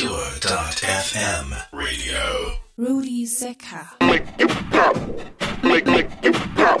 Pure.fm Radio. Rudy Zeka. Make it pop. Make, make it pop.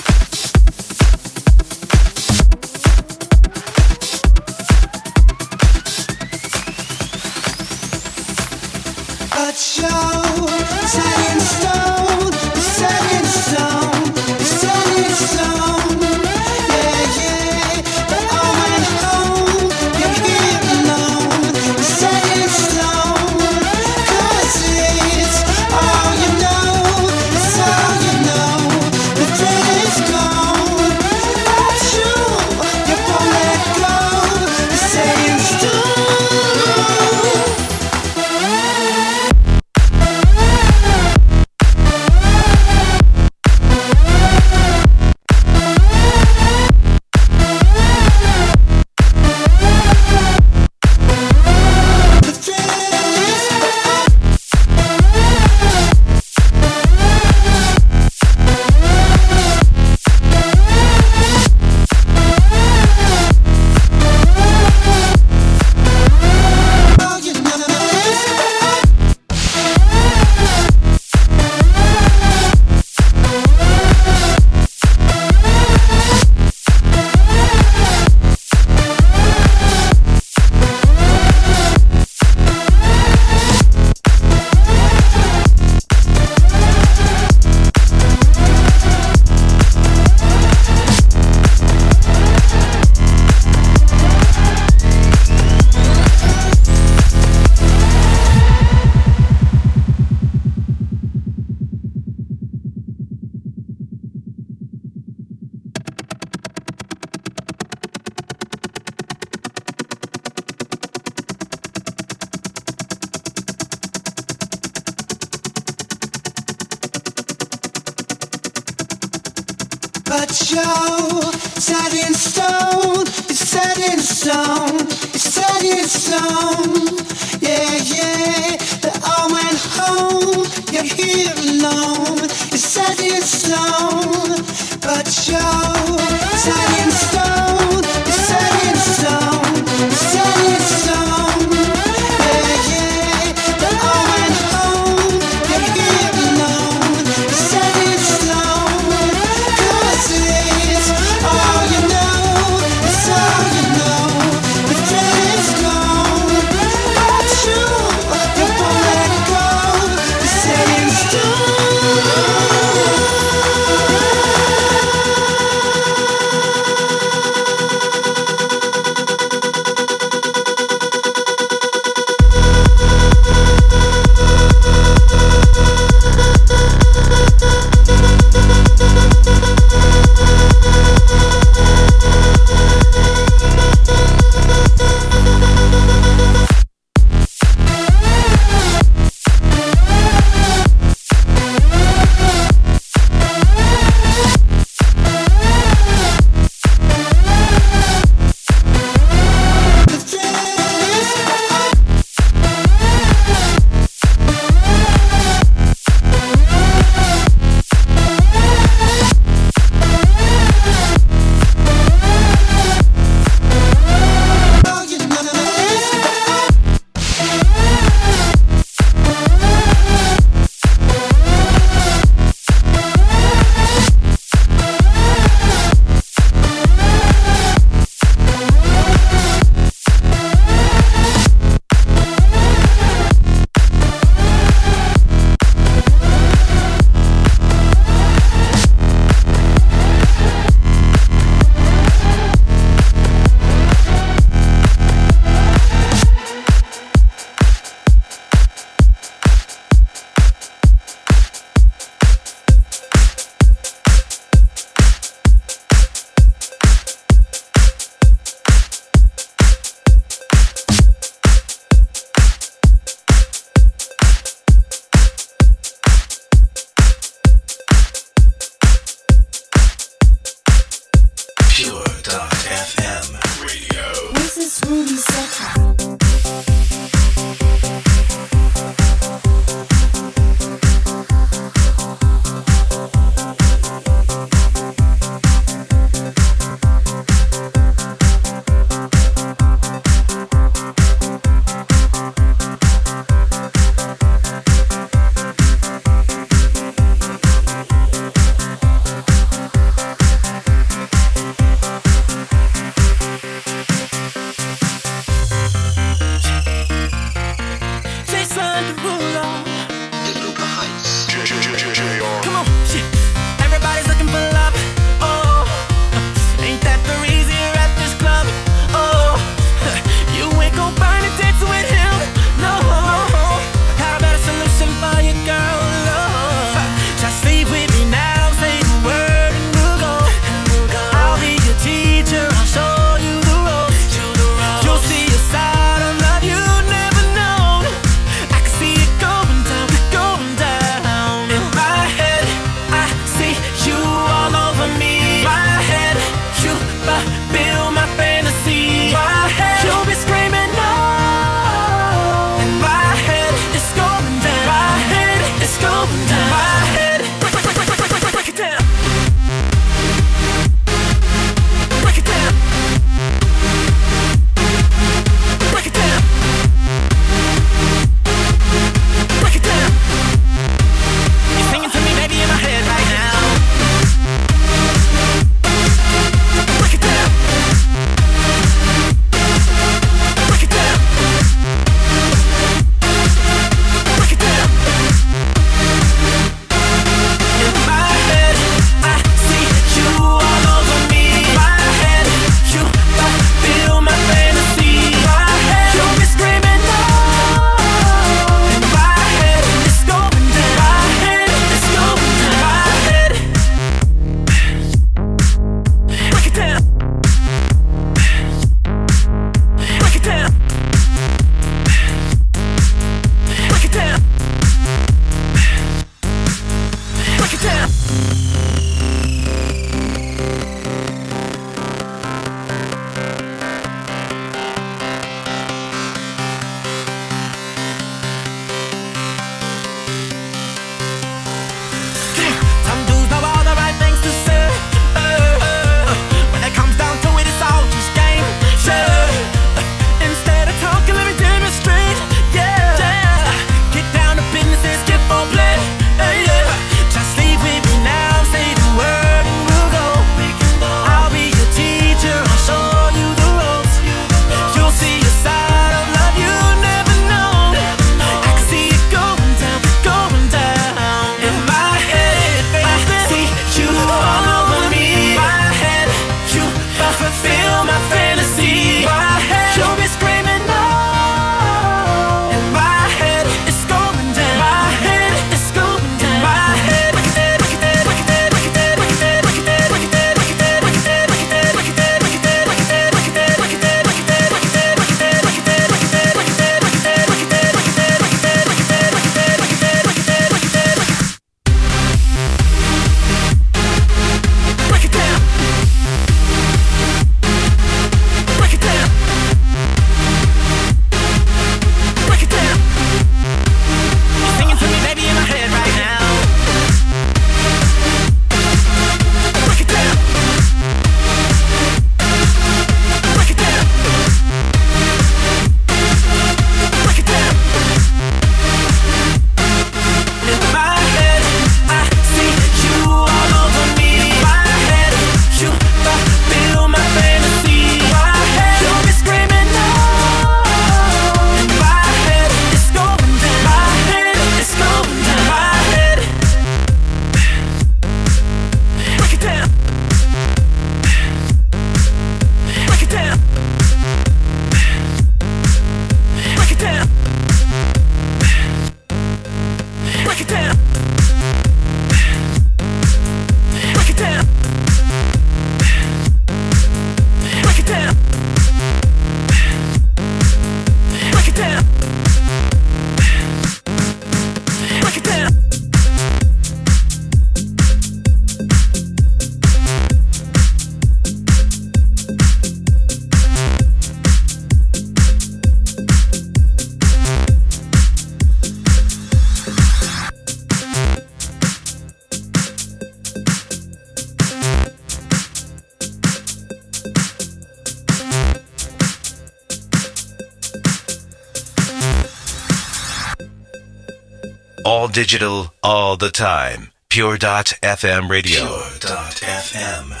digital all the time. Pure.fm radio. Pure.fm.